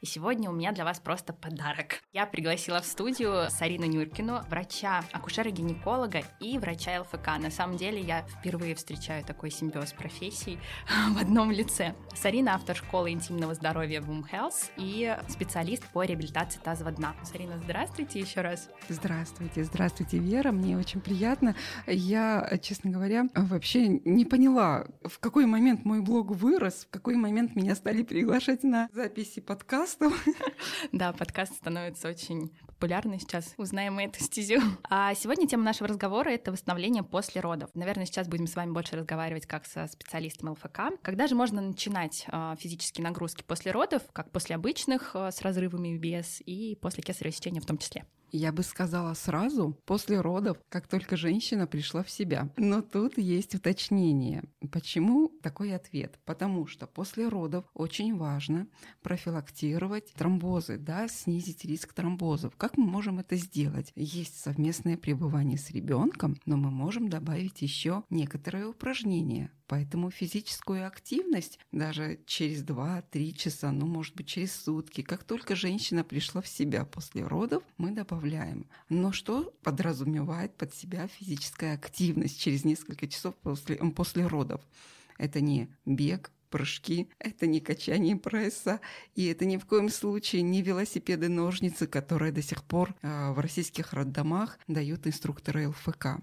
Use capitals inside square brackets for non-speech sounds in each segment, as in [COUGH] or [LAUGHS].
И сегодня у меня для вас просто подарок. Я пригласила в студию Сарину Нюркину, врача, акушера-гинеколога и врача ЛФК. На самом деле я впервые встречаю такой симбиоз профессий [LAUGHS] в одном лице. Сарина — автор школы интимного здоровья Womb Health и специалист по реабилитации тазового дна. Сарина, здравствуйте еще раз. Здравствуйте, здравствуйте, Вера. Мне очень приятно. Я, честно говоря, вообще не поняла, в какой момент мой блог вырос, в какой момент меня стали приглашать на записи подкаста подкастом. [LAUGHS] Да, подкаст становится очень популярный сейчас. Узнаем мы эту стезю. А сегодня тема нашего разговора — это восстановление после родов. Наверное, сейчас будем с вами больше разговаривать как со специалистом ЛФК. Когда же можно начинать а, физические нагрузки после родов, как после обычных, а, с разрывами без, и после кесарево сечения в том числе? Я бы сказала сразу, после родов, как только женщина пришла в себя. Но тут есть уточнение. Почему такой ответ? Потому что после родов очень важно профилактировать тромбозы, да, снизить риск тромбозов. Как мы можем это сделать? Есть совместное пребывание с ребенком, но мы можем добавить еще некоторые упражнения Поэтому физическую активность даже через 2-3 часа, ну, может быть, через сутки, как только женщина пришла в себя после родов, мы добавляем. Но что подразумевает под себя физическая активность через несколько часов после, после родов? Это не бег, прыжки, это не качание пресса, и это ни в коем случае не велосипеды-ножницы, которые до сих пор э, в российских роддомах дают инструкторы ЛФК.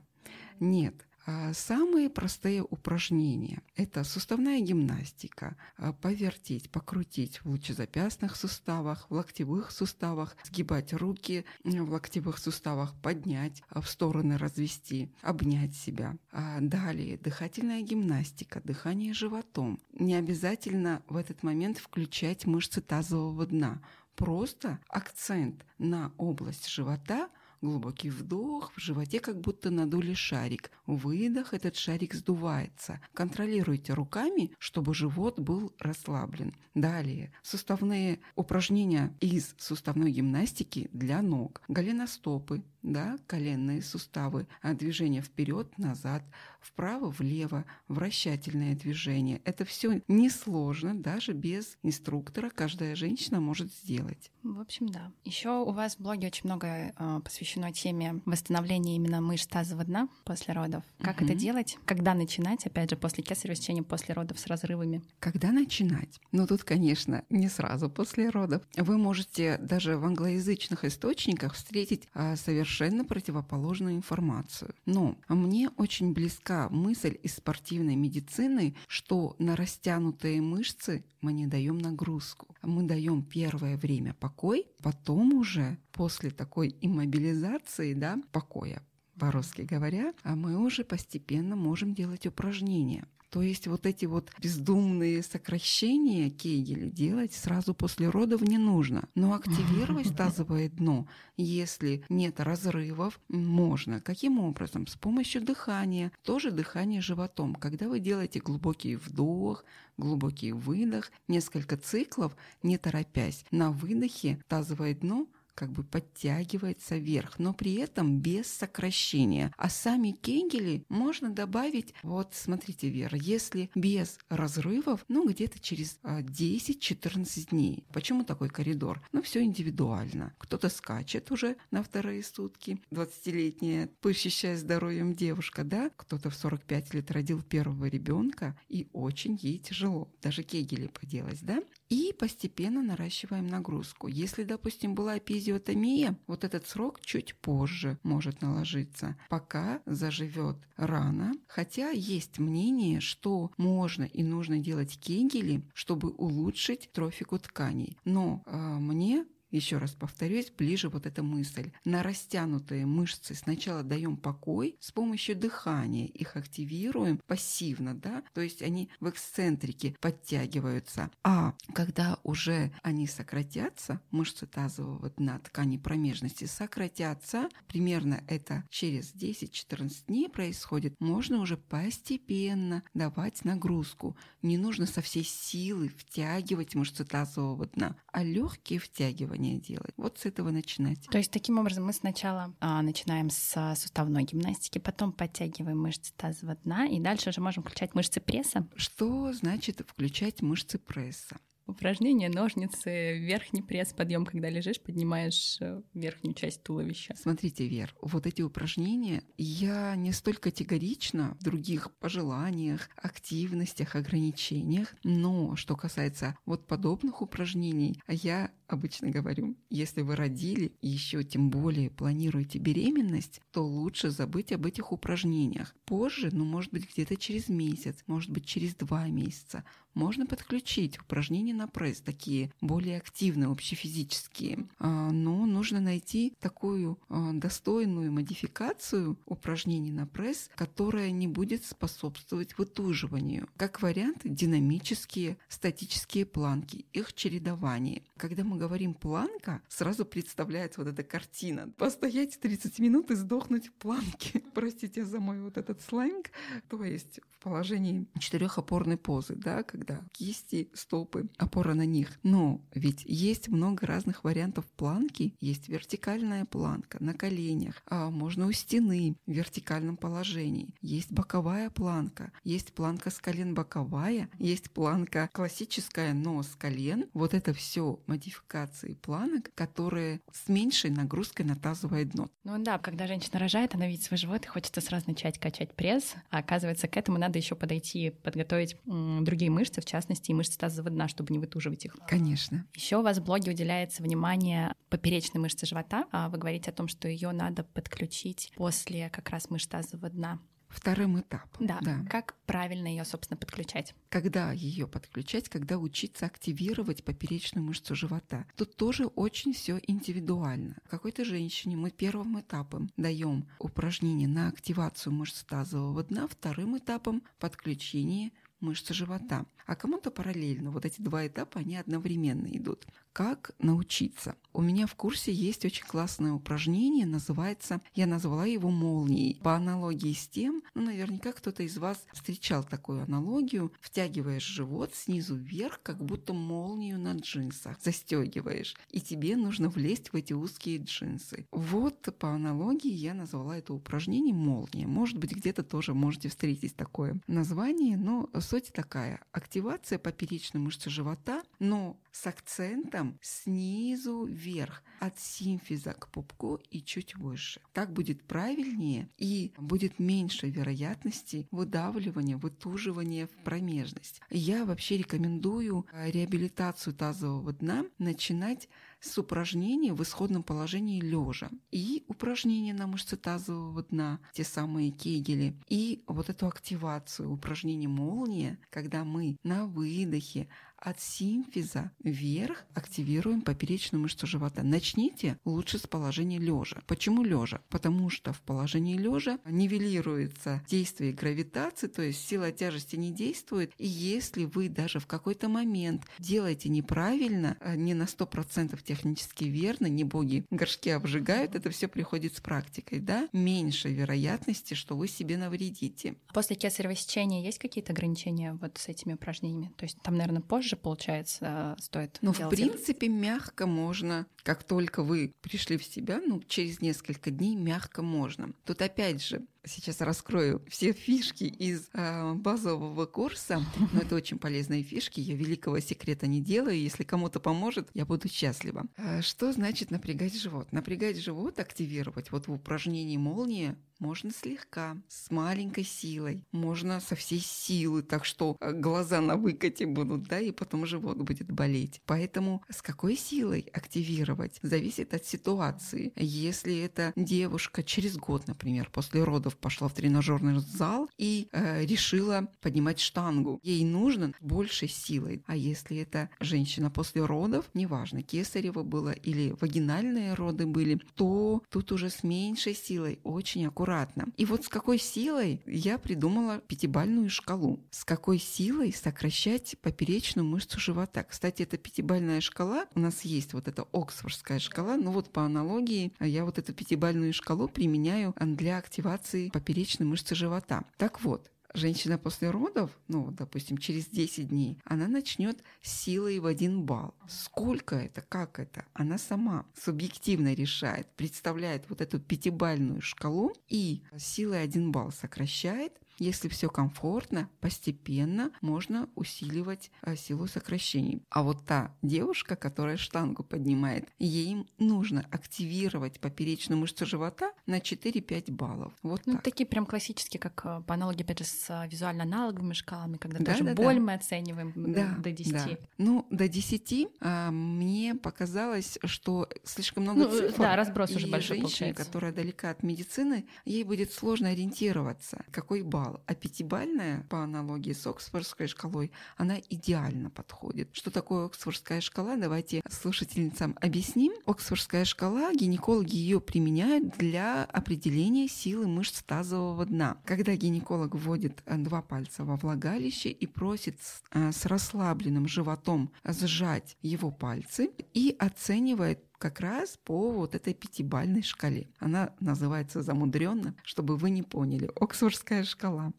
Нет, самые простые упражнения – это суставная гимнастика, а, повертеть, покрутить в лучезапястных суставах, в локтевых суставах, сгибать руки в локтевых суставах, поднять, а, в стороны развести, обнять себя. Далее дыхательная гимнастика, дыхание животом. Не обязательно в этот момент включать мышцы тазового дна. Просто акцент на область живота – Глубокий вдох, в животе как будто надули шарик. Выдох, этот шарик сдувается. Контролируйте руками, чтобы живот был расслаблен. Далее, суставные упражнения из суставной гимнастики для ног. Голеностопы, да, коленные суставы, а движение вперед, назад, вправо, влево, вращательное движение. Это все несложно, даже без инструктора каждая женщина может сделать. В общем, да. Еще у вас в блоге очень много э, посвящено теме восстановления именно мышц тазового дна после родов. Как угу. это делать? Когда начинать? Опять же, после кесарево сечения, после родов с разрывами. Когда начинать? Ну, тут, конечно, не сразу после родов. Вы можете даже в англоязычных источниках встретить э, совершенно совершенно противоположную информацию. Но мне очень близка мысль из спортивной медицины, что на растянутые мышцы мы не даем нагрузку. Мы даем первое время покой, потом уже после такой иммобилизации, да, покоя, по-русски говоря, а мы уже постепенно можем делать упражнения. То есть вот эти вот бездумные сокращения Кегеля делать сразу после родов не нужно. Но активировать [LAUGHS] тазовое дно, если нет разрывов, можно. Каким образом? С помощью дыхания. Тоже дыхание животом. Когда вы делаете глубокий вдох, глубокий выдох, несколько циклов, не торопясь, на выдохе тазовое дно как бы подтягивается вверх, но при этом без сокращения. А сами кегели можно добавить, вот смотрите, Вера, если без разрывов, ну где-то через 10-14 а, дней. Почему такой коридор? Ну все индивидуально. Кто-то скачет уже на вторые сутки, 20-летняя, пышущая здоровьем девушка, да? Кто-то в 45 лет родил первого ребенка, и очень ей тяжело. Даже кегели поделать, да? И постепенно наращиваем нагрузку. Если, допустим, была эпизиотомия, вот этот срок чуть позже может наложиться, пока заживет рана. Хотя есть мнение, что можно и нужно делать кегели, чтобы улучшить трофику тканей. Но э, мне еще раз повторюсь, ближе вот эта мысль. На растянутые мышцы сначала даем покой, с помощью дыхания их активируем пассивно, да, то есть они в эксцентрике подтягиваются. А когда уже они сократятся, мышцы тазового дна ткани промежности сократятся, примерно это через 10-14 дней происходит, можно уже постепенно давать нагрузку. Не нужно со всей силы втягивать мышцы тазового дна, а легкие втягивания стягивания делать. Вот с этого начинать. То есть таким образом мы сначала а, начинаем с суставной гимнастики, потом подтягиваем мышцы тазового дна, и дальше уже можем включать мышцы пресса. Что значит включать мышцы пресса? Упражнение ножницы, верхний пресс, подъем, когда лежишь, поднимаешь э, верхнюю часть туловища. Смотрите, Вер, вот эти упражнения я не столь категорично в других пожеланиях, активностях, ограничениях, но что касается вот подобных упражнений, я обычно говорю, если вы родили и еще тем более планируете беременность, то лучше забыть об этих упражнениях. Позже, ну может быть где-то через месяц, может быть через два месяца, можно подключить упражнения на пресс, такие более активные, общефизические. А, но нужно найти такую а, достойную модификацию упражнений на пресс, которая не будет способствовать вытуживанию. Как вариант, динамические, статические планки, их чередование. Когда мы говорим планка, сразу представляется вот эта картина. Постоять 30 минут и сдохнуть в планке. [LAUGHS] Простите за мой вот этот сленг. То есть в положении четырехопорной позы, да, когда да, кисти, стопы, опора на них. Но ведь есть много разных вариантов планки. Есть вертикальная планка на коленях, а можно у стены в вертикальном положении. Есть боковая планка, есть планка с колен боковая, есть планка классическая, но с колен. Вот это все модификации планок, которые с меньшей нагрузкой на тазовое дно. Ну да, когда женщина рожает, она видит свой живот и хочется сразу начать качать пресс, а оказывается, к этому надо еще подойти, подготовить другие мышцы, мышцы, в частности, и мышцы тазового дна, чтобы не вытуживать их. Конечно. Еще у вас в блоге уделяется внимание поперечной мышце живота. А вы говорите о том, что ее надо подключить после как раз мышц тазового дна. Вторым этапом. Да. да. Как правильно ее, собственно, подключать? Когда ее подключать, когда учиться активировать поперечную мышцу живота. Тут тоже очень все индивидуально. Какой-то женщине мы первым этапом даем упражнение на активацию мышц тазового дна, вторым этапом подключение мышцы живота. А кому-то параллельно. Вот эти два этапа, они одновременно идут. Как научиться? У меня в курсе есть очень классное упражнение, называется, я назвала его молнией. По аналогии с тем, ну, наверняка кто-то из вас встречал такую аналогию, втягиваешь живот снизу вверх, как будто молнию на джинсах, застегиваешь, и тебе нужно влезть в эти узкие джинсы. Вот по аналогии я назвала это упражнение молния. Может быть, где-то тоже можете встретить такое название, но суть такая. Активация поперечной мышцы живота, но с акцентом снизу вверх, от симфиза к пупку и чуть выше. Так будет правильнее и будет меньше вероятности выдавливания, вытуживания в промежность. Я вообще рекомендую э, реабилитацию тазового дна начинать с упражнений в исходном положении лежа и упражнения на мышцы тазового дна, те самые кегели, и вот эту активацию упражнения молния, когда мы на выдохе от симфиза вверх активируем поперечную мышцу живота. Начните лучше с положения лежа. Почему лежа? Потому что в положении лежа нивелируется действие гравитации, то есть сила тяжести не действует. И если вы даже в какой-то момент делаете неправильно, э, не на 100% технически верно, не боги горшки обжигают, это все приходит с практикой, да? Меньше вероятности, что вы себе навредите. После кесарево сечения есть какие-то ограничения вот с этими упражнениями? То есть там, наверное, позже позже, получается, стоит Ну, в принципе, мягко можно. Как только вы пришли в себя, ну, через несколько дней мягко можно. Тут опять же, сейчас раскрою все фишки из э, базового курса. Но это очень полезные фишки. Я великого секрета не делаю. Если кому-то поможет, я буду счастлива. А что значит напрягать живот? Напрягать живот, активировать вот в упражнении молния можно слегка, с маленькой силой, можно со всей силы, так что а, глаза на выкате будут, да, и потом живот будет болеть. Поэтому с какой силой активировать зависит от ситуации. Если это девушка через год, например, после родов пошла в тренажерный зал и э, решила поднимать штангу. Ей нужно большей силой. А если это женщина после родов, неважно, кесарево было или вагинальные роды были, то тут уже с меньшей силой, очень аккуратно. И вот с какой силой я придумала пятибальную шкалу. С какой силой сокращать поперечную мышцу живота. Кстати, эта пятибальная шкала, у нас есть вот эта Оксфордская шкала, ну вот по аналогии я вот эту пятибальную шкалу применяю для активации поперечной мышцы живота. Так вот, женщина после родов, ну, допустим, через 10 дней, она начнет силой в один балл. Сколько это, как это? Она сама субъективно решает, представляет вот эту пятибальную шкалу и силой один балл сокращает, если все комфортно, постепенно можно усиливать э, силу сокращений. А вот та девушка, которая штангу поднимает, ей нужно активировать поперечную мышцу живота на 4-5 баллов. Вот ну, так. такие прям классические, как э, по аналогии, опять же, с э, визуально-аналоговыми шкалами, когда да, даже да, боль да. мы оцениваем да, до 10. Да. Ну, до 10 а, мне показалось, что слишком много ну, цифр. Да, разброс уже большой женщине, получается. которая далека от медицины, ей будет сложно ориентироваться, какой балл. А пятибальная, по аналогии с Оксфордской шкалой, она идеально подходит. Что такое Оксфордская шкала? Давайте слушательницам объясним. Оксфордская шкала, гинекологи ее применяют для определения силы мышц тазового дна. Когда гинеколог вводит э, два пальца во влагалище и просит э, с расслабленным животом сжать его пальцы и оценивает как раз по вот этой пятибальной шкале. Она называется замудренно, чтобы вы не поняли. Оксфордская шкала.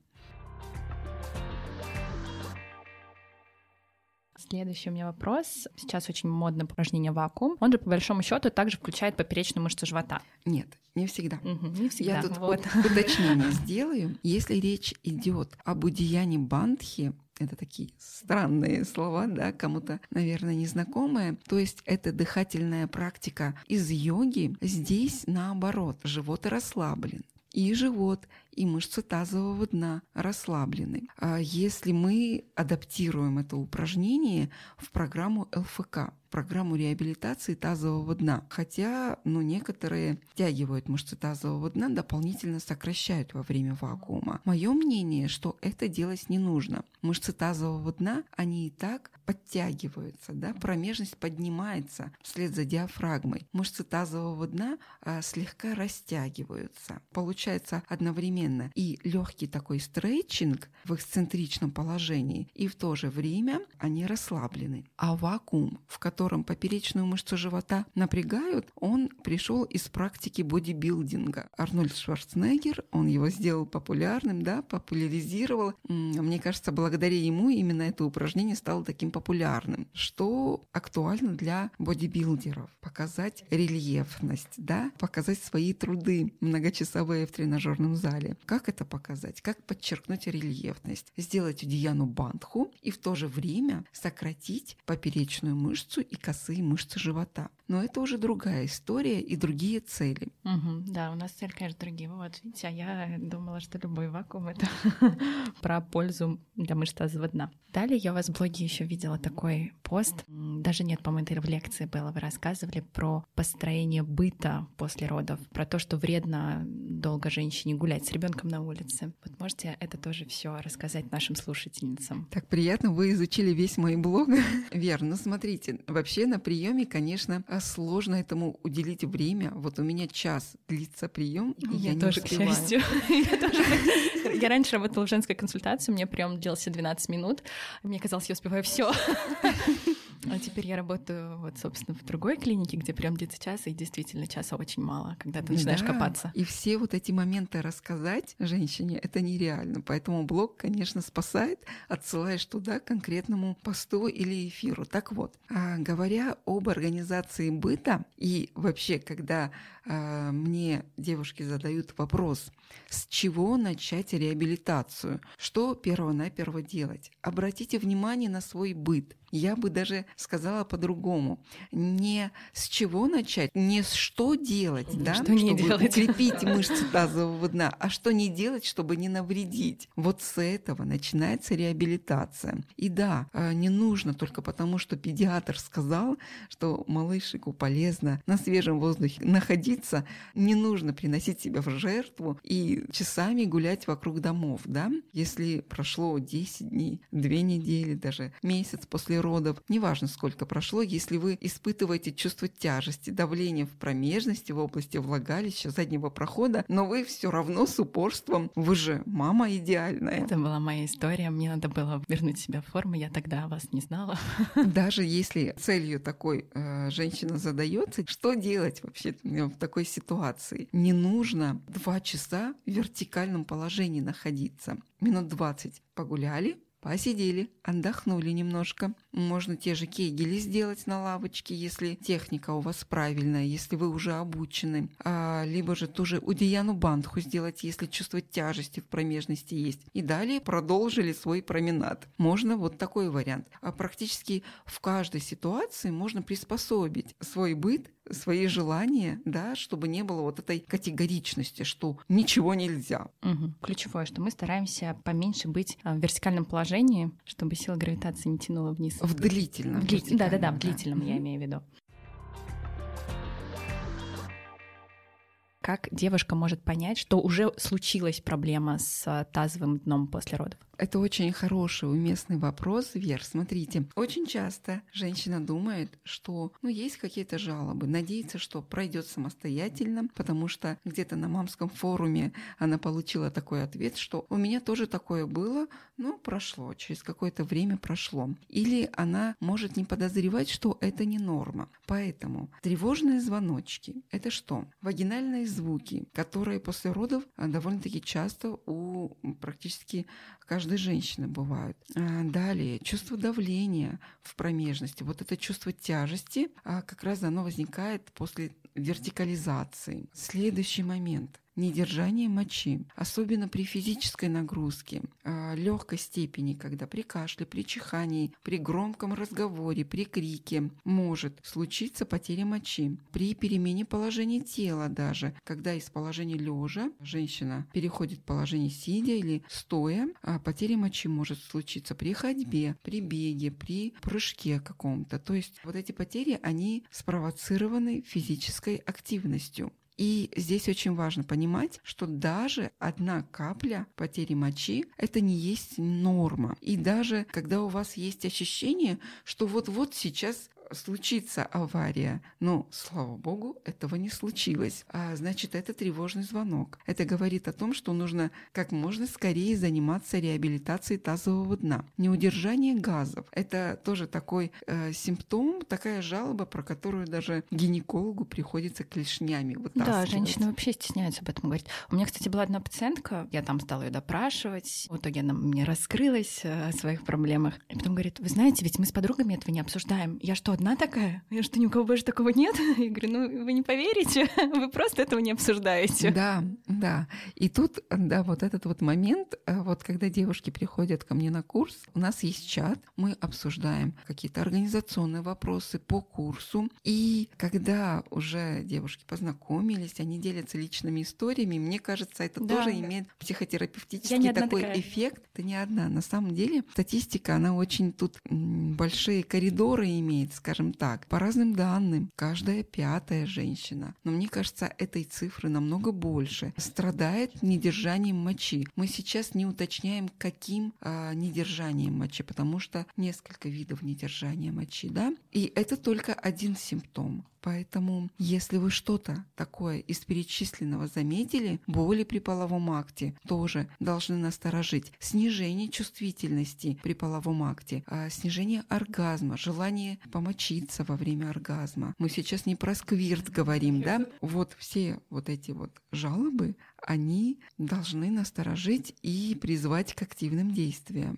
Следующий у меня вопрос. Сейчас очень модно упражнение вакуум. Он же, по большому счету, также включает поперечную мышцу живота. Нет, не всегда. Угу, не всегда. Я тут вот. уточнение сделаю. Если речь идет об удияне бандхи, это такие странные слова, да, кому-то, наверное, незнакомые. То есть это дыхательная практика из йоги. Здесь наоборот, живот расслаблен. И живот, и мышцы тазового дна расслаблены. А если мы адаптируем это упражнение в программу ЛФК, программу реабилитации тазового дна. Хотя, ну, некоторые втягивают мышцы тазового дна, дополнительно сокращают во время вакуума. Мое мнение, что это делать не нужно. Мышцы тазового дна, они и так подтягиваются, да, промежность поднимается вслед за диафрагмой. Мышцы тазового дна а, слегка растягиваются. Получается одновременно и легкий такой стретчинг в эксцентричном положении, и в то же время они расслаблены. А вакуум, в котором котором поперечную мышцу живота напрягают, он пришел из практики бодибилдинга. Арнольд Шварценеггер, он его сделал популярным, да, популяризировал. Мне кажется, благодаря ему именно это упражнение стало таким популярным, что актуально для бодибилдеров. Показать рельефность, да, показать свои труды многочасовые в тренажерном зале. Как это показать? Как подчеркнуть рельефность? Сделать удияну бандху и в то же время сократить поперечную мышцу и косые мышцы живота. Но это уже другая история и другие цели. Угу, да, у нас цель, конечно, другие. Вот, видите, а я думала, что любой вакуум — это [LAUGHS] про пользу для мышц тазового дна. Далее я у вас в блоге еще видела такой пост. Даже нет, по-моему, это в лекции было. Вы рассказывали про построение быта после родов, про то, что вредно долго женщине гулять с ребенком на улице. Вот можете это тоже все рассказать нашим слушательницам? Так приятно, вы изучили весь мой блог. [LAUGHS] Верно, смотрите, вообще на приеме, конечно, сложно этому уделить время. Вот у меня час длится прием, и я, я тоже, не успеваю. к счастью. [LAUGHS] я, тоже... я раньше работала в женской консультации, у меня прием длился 12 минут. Мне казалось, я успеваю все. А теперь я работаю, вот, собственно, в другой клинике, где прям длится час, и действительно часа очень мало, когда ты начинаешь да, копаться. И все вот эти моменты рассказать женщине это нереально. Поэтому блог, конечно, спасает, отсылаешь туда конкретному посту или эфиру. Так вот, а, говоря об организации быта, и вообще, когда мне девушки задают вопрос, с чего начать реабилитацию, что перво-наперво делать, обратите внимание на свой быт. Я бы даже сказала по-другому. Не с чего начать, не с что делать, да, что не чтобы делать. укрепить [LAUGHS] мышцы тазового дна, а что не делать, чтобы не навредить. Вот с этого начинается реабилитация. И да, а, не нужно только потому, что педиатр сказал, что малышику полезно на свежем воздухе находиться, не нужно приносить себя в жертву и часами гулять вокруг домов, да. Если прошло 10 дней, 2 недели, даже месяц после родов, неважно, сколько прошло, если вы испытываете чувство тяжести, давления в промежности, в области влагалища, заднего прохода, но вы все равно с упорством, вы же мама идеальная. Это была моя история, мне надо было вернуть себя в форму, я тогда вас не знала. Даже если целью такой э, женщина задается, что делать вообще в такой ситуации? Не нужно два часа в вертикальном положении находиться. Минут 20 погуляли, Посидели, отдохнули немножко. Можно те же кегели сделать на лавочке, если техника у вас правильная, если вы уже обучены. А, либо же ту же удияну бандху сделать, если чувство тяжести в промежности есть. И далее продолжили свой променад. Можно вот такой вариант. А практически в каждой ситуации можно приспособить свой быт свои желания, да, чтобы не было вот этой категоричности, что ничего нельзя. Угу. Ключевое, что мы стараемся поменьше быть а, в вертикальном положении, чтобы сила гравитации не тянула вниз. В длительном. Да-да-да, в длительном, да. я имею в виду. Как девушка может понять, что уже случилась проблема с а, тазовым дном после родов? Это очень хороший, уместный вопрос, Вер. Смотрите, очень часто женщина думает, что ну, есть какие-то жалобы, надеется, что пройдет самостоятельно, потому что где-то на мамском форуме она получила такой ответ, что у меня тоже такое было, но прошло, через какое-то время прошло. Или она может не подозревать, что это не норма. Поэтому тревожные звоночки – это что? Вагинальные звуки, которые после родов а, довольно-таки часто у практически каждой женщины бывают. А, далее, чувство давления в промежности. Вот это чувство тяжести, а как раз оно возникает после вертикализации. Следующий момент недержание мочи, особенно при физической нагрузке, а, легкой степени, когда при кашле, при чихании, при громком разговоре, при крике может случиться потеря мочи. При перемене положения тела даже, когда из положения лежа женщина переходит в положение сидя или стоя, а потеря мочи может случиться при ходьбе, при беге, при прыжке каком-то. То есть вот эти потери, они спровоцированы физической активностью. И здесь очень важно понимать, что даже одна капля потери мочи – это не есть норма. И даже когда у вас есть ощущение, что вот-вот сейчас случится авария, но, слава богу, этого не случилось. А значит, это тревожный звонок. Это говорит о том, что нужно как можно скорее заниматься реабилитацией тазового дна. Неудержание газов – это тоже такой э, симптом, такая жалоба, про которую даже гинекологу приходится клешнями вытаскивать. Да, женщины вообще стесняются об этом говорить. У меня, кстати, была одна пациентка, я там стала ее допрашивать, в итоге она мне раскрылась э, о своих проблемах. И потом говорит, вы знаете, ведь мы с подругами этого не обсуждаем. Я что, одна такая? Я что, ни у кого больше такого нет? [LAUGHS] Я говорю, ну, вы не поверите, [LAUGHS] вы просто этого не обсуждаете. Да, да. И тут, да, вот этот вот момент, э, вот когда девушки приходят ко мне на курс, у нас есть чат, мы обсуждаем какие-то организационные вопросы по курсу. И когда уже девушки познакомились, они делятся личными историями, мне кажется, это да, тоже да. имеет психотерапевтический такой такая. эффект. Ты не одна. На самом деле статистика, она очень тут большие коридоры имеет, скажем так. По разным данным, каждая пятая женщина, но мне кажется, этой цифры намного больше, страдает недержанием мочи. Мы сейчас не уточняем, каким а, недержанием мочи, потому что несколько видов недержания мочи, да? И это только один симптом. Поэтому, если вы что-то такое из перечисленного заметили, боли при половом акте тоже должны насторожить. Снижение чувствительности при половом акте, а снижение оргазма, желание помочиться во время оргазма. Мы сейчас не про сквирт говорим, да? Вот все вот эти вот жалобы, они должны насторожить и призвать к активным действиям.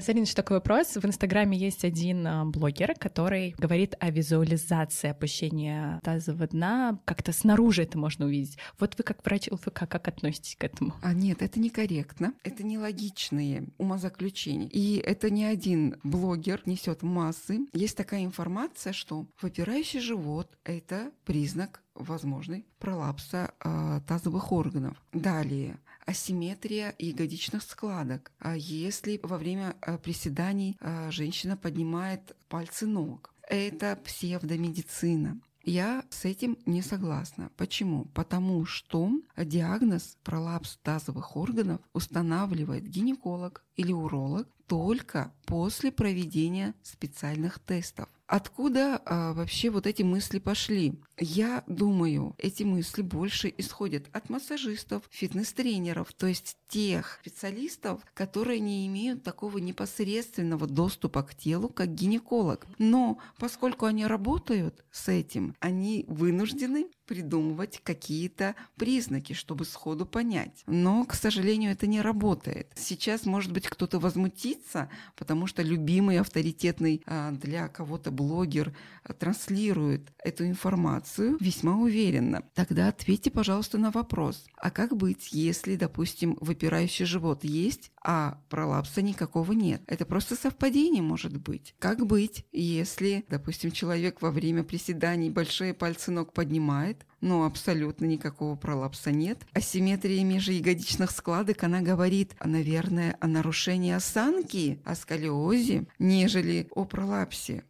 Зарина, еще такой вопрос. В Инстаграме есть один а, блогер, который говорит о визуализации опущения тазового дна. Как-то снаружи это можно увидеть. Вот вы как врач ЛФК, как относитесь к этому? А нет, это некорректно. Это нелогичные умозаключения. И это не один блогер несет массы. Есть такая информация, что выпирающий живот – это признак возможный пролапса э, тазовых органов. Далее асимметрия ягодичных складок. А если во время э, приседаний э, женщина поднимает пальцы ног, это псевдомедицина. Я с этим не согласна. Почему? Потому что диагноз пролапс тазовых органов устанавливает гинеколог или уролог только после проведения специальных тестов. Откуда а, вообще вот эти мысли пошли? Я думаю, эти мысли больше исходят от массажистов, фитнес-тренеров, то есть тех специалистов, которые не имеют такого непосредственного доступа к телу, как гинеколог. Но поскольку они работают с этим, они вынуждены придумывать какие-то признаки, чтобы сходу понять. Но, к сожалению, это не работает. Сейчас, может быть, кто-то возмутится, потому что любимый, авторитетный а, для кого-то блогер а, транслирует эту информацию весьма уверенно. Тогда ответьте, пожалуйста, на вопрос. А как быть, если, допустим, выпирающий живот есть, а пролапса никакого нет? Это просто совпадение может быть. Как быть, если, допустим, человек во время приседаний большие пальцы ног поднимает, но абсолютно никакого пролапса нет. Асимметрия межягодичных складок, она говорит, наверное, о нарушении осанки, о сколиозе, нежели о пролапсе.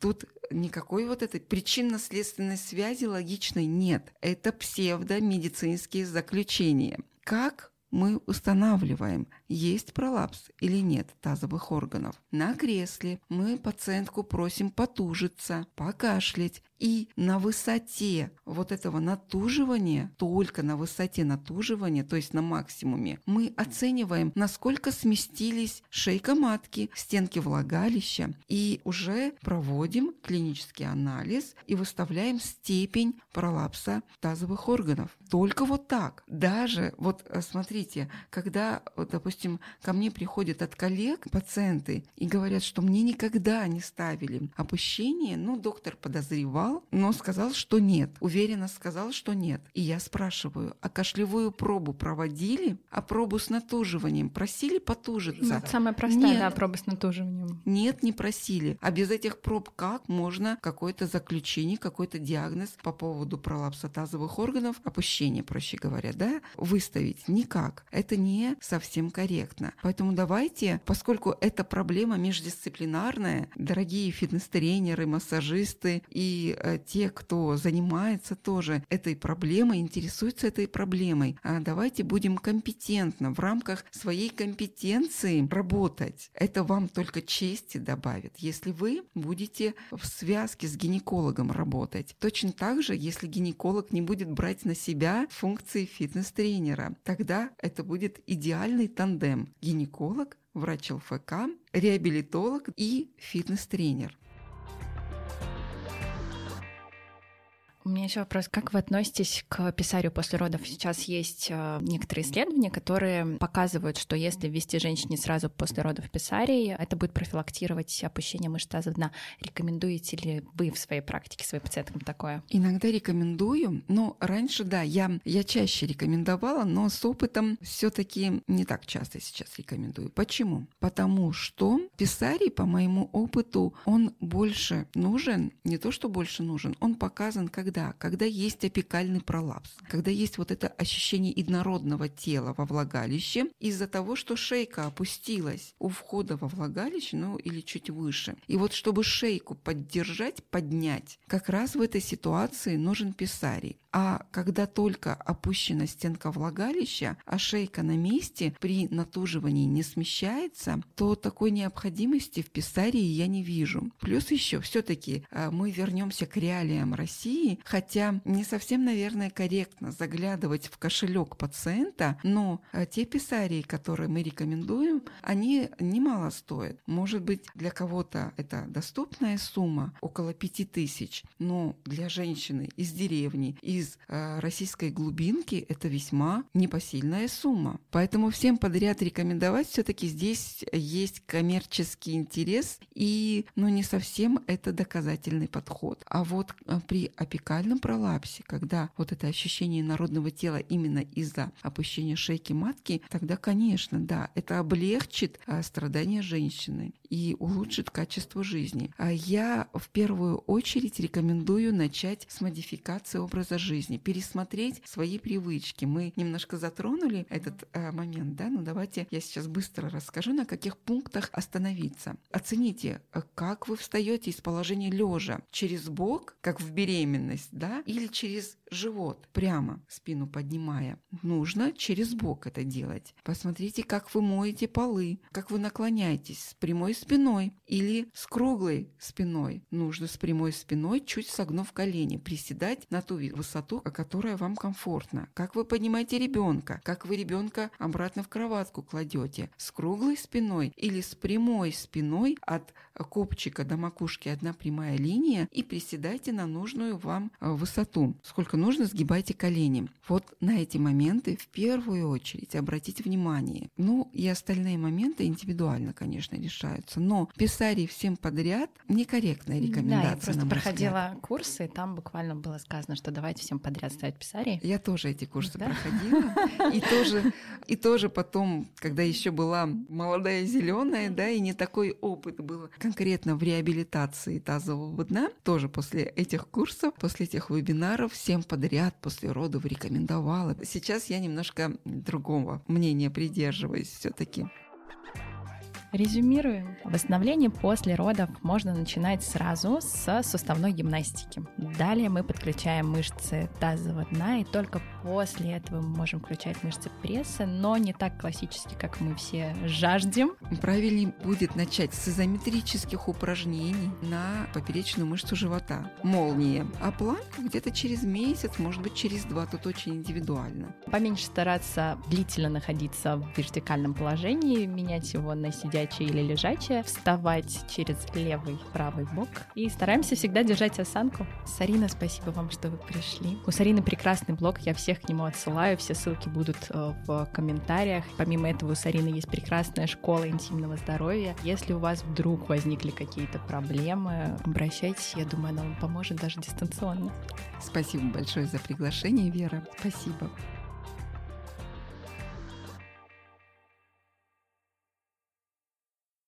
Тут никакой вот этой причинно-следственной связи логичной нет. Это псевдомедицинские заключения. Как мы устанавливаем, есть пролапс или нет тазовых органов. На кресле мы пациентку просим потужиться, покашлять и на высоте вот этого натуживания, только на высоте натуживания, то есть на максимуме, мы оцениваем, насколько сместились шейка матки, стенки влагалища, и уже проводим клинический анализ и выставляем степень пролапса тазовых органов. Только вот так. Даже, вот э, смотрите, когда, допустим, ко мне приходят от коллег пациенты и говорят, что мне никогда не ставили опущение, ну, доктор подозревал, сказал, но сказал, что нет. Уверенно сказал, что нет. И я спрашиваю, а кашлевую пробу проводили? А пробу с натуживанием просили потужиться? Ну, самая простая, нет. да, проба с натуживанием. Нет, не просили. А без этих проб как можно какое-то заключение, какой-то диагноз по поводу пролапса тазовых органов, опущения, проще говоря, да, выставить? Никак. Это не совсем корректно. Поэтому давайте, поскольку эта проблема междисциплинарная, дорогие фитнес-тренеры, массажисты и Э, те, кто занимается тоже этой проблемой, интересуется этой проблемой, а давайте будем компетентно в рамках своей компетенции работать. Это вам только чести добавит, если вы будете в связке с гинекологом работать. Точно так же, если гинеколог не будет брать на себя функции фитнес-тренера, тогда это будет идеальный тандем. Гинеколог, врач ЛФК, реабилитолог и фитнес-тренер. У меня еще вопрос. Как вы относитесь к писарию после родов? Сейчас есть э, некоторые исследования, которые показывают, что если ввести женщине сразу после родов писарий, это будет профилактировать опущение мышц таза дна. Рекомендуете ли вы в своей практике своим пациенткам такое? Иногда рекомендую, но раньше, да, я, я чаще рекомендовала, но с опытом все таки не так часто сейчас рекомендую. Почему? Потому что писарий, по моему опыту, он больше нужен, не то что больше нужен, он показан как когда? Когда есть апикальный пролапс, когда есть вот это ощущение иднородного тела во влагалище из-за того, что шейка опустилась у входа во влагалище, ну или чуть выше. И вот чтобы шейку поддержать, поднять, как раз в этой ситуации нужен писарий. А когда только опущена стенка влагалища, а шейка на месте при натуживании не смещается, то такой необходимости в писарии я не вижу. Плюс еще все-таки э, мы вернемся к реалиям России, хотя не совсем, наверное, корректно заглядывать в кошелек пациента, но э, те писарии, которые мы рекомендуем, они немало стоят. Может быть, для кого-то это доступная сумма, около 5000, но для женщины из деревни, из из э, российской глубинки это весьма непосильная сумма. Поэтому всем подряд рекомендовать все-таки здесь есть коммерческий интерес и ну, не совсем это доказательный подход. А вот э, при апикальном пролапсе, когда вот это ощущение народного тела именно из-за опущения шейки матки, тогда, конечно, да, это облегчит э, страдания женщины и улучшит качество жизни. А я в первую очередь рекомендую начать с модификации образа жизни жизни, пересмотреть свои привычки. Мы немножко затронули этот э, момент, да, ну давайте я сейчас быстро расскажу, на каких пунктах остановиться. Оцените, э, как вы встаете из положения лежа через бок, как в беременность, да, или через живот, прямо спину поднимая. Нужно через бок это делать. Посмотрите, как вы моете полы, как вы наклоняетесь с прямой спиной или с круглой спиной. Нужно с прямой спиной, чуть согнув колени, приседать на ту высоту, которая вам комфортна. Как вы поднимаете ребенка, как вы ребенка обратно в кроватку кладете. С круглой спиной или с прямой спиной от копчика до макушки одна прямая линия и приседайте на нужную вам э, высоту. Сколько нужно, сгибайте колени. Вот на эти моменты в первую очередь обратите внимание. Ну и остальные моменты индивидуально, конечно, решаются. Но писарий всем подряд некорректная рекомендация. Да, я просто проходила взгляд. курсы, и там буквально было сказано, что давайте всем подряд ставить писарий. Я тоже эти курсы да? проходила. И [LAUGHS] тоже, и тоже потом, когда еще была молодая зеленая, да, и не такой опыт был конкретно в реабилитации тазового дна, тоже после этих курсов, после этих вебинаров всем подряд после родов рекомендовала. Сейчас я немножко другого мнения придерживаюсь все-таки. Резюмируем. Восстановление после родов можно начинать сразу с суставной гимнастики. Далее мы подключаем мышцы тазового дна, и только после этого мы можем включать мышцы пресса, но не так классически, как мы все жаждем. Правильнее будет начать с изометрических упражнений на поперечную мышцу живота. Молния. А планку где-то через месяц, может быть, через два. Тут очень индивидуально. Поменьше стараться длительно находиться в вертикальном положении, менять его на сидячий сидячее или лежачее, вставать через левый, правый бок. И стараемся всегда держать осанку. Сарина, спасибо вам, что вы пришли. У Сарины прекрасный блог, я всех к нему отсылаю, все ссылки будут э, в комментариях. Помимо этого у Сарины есть прекрасная школа интимного здоровья. Если у вас вдруг возникли какие-то проблемы, обращайтесь, я думаю, она вам поможет даже дистанционно. Спасибо большое за приглашение, Вера. Спасибо.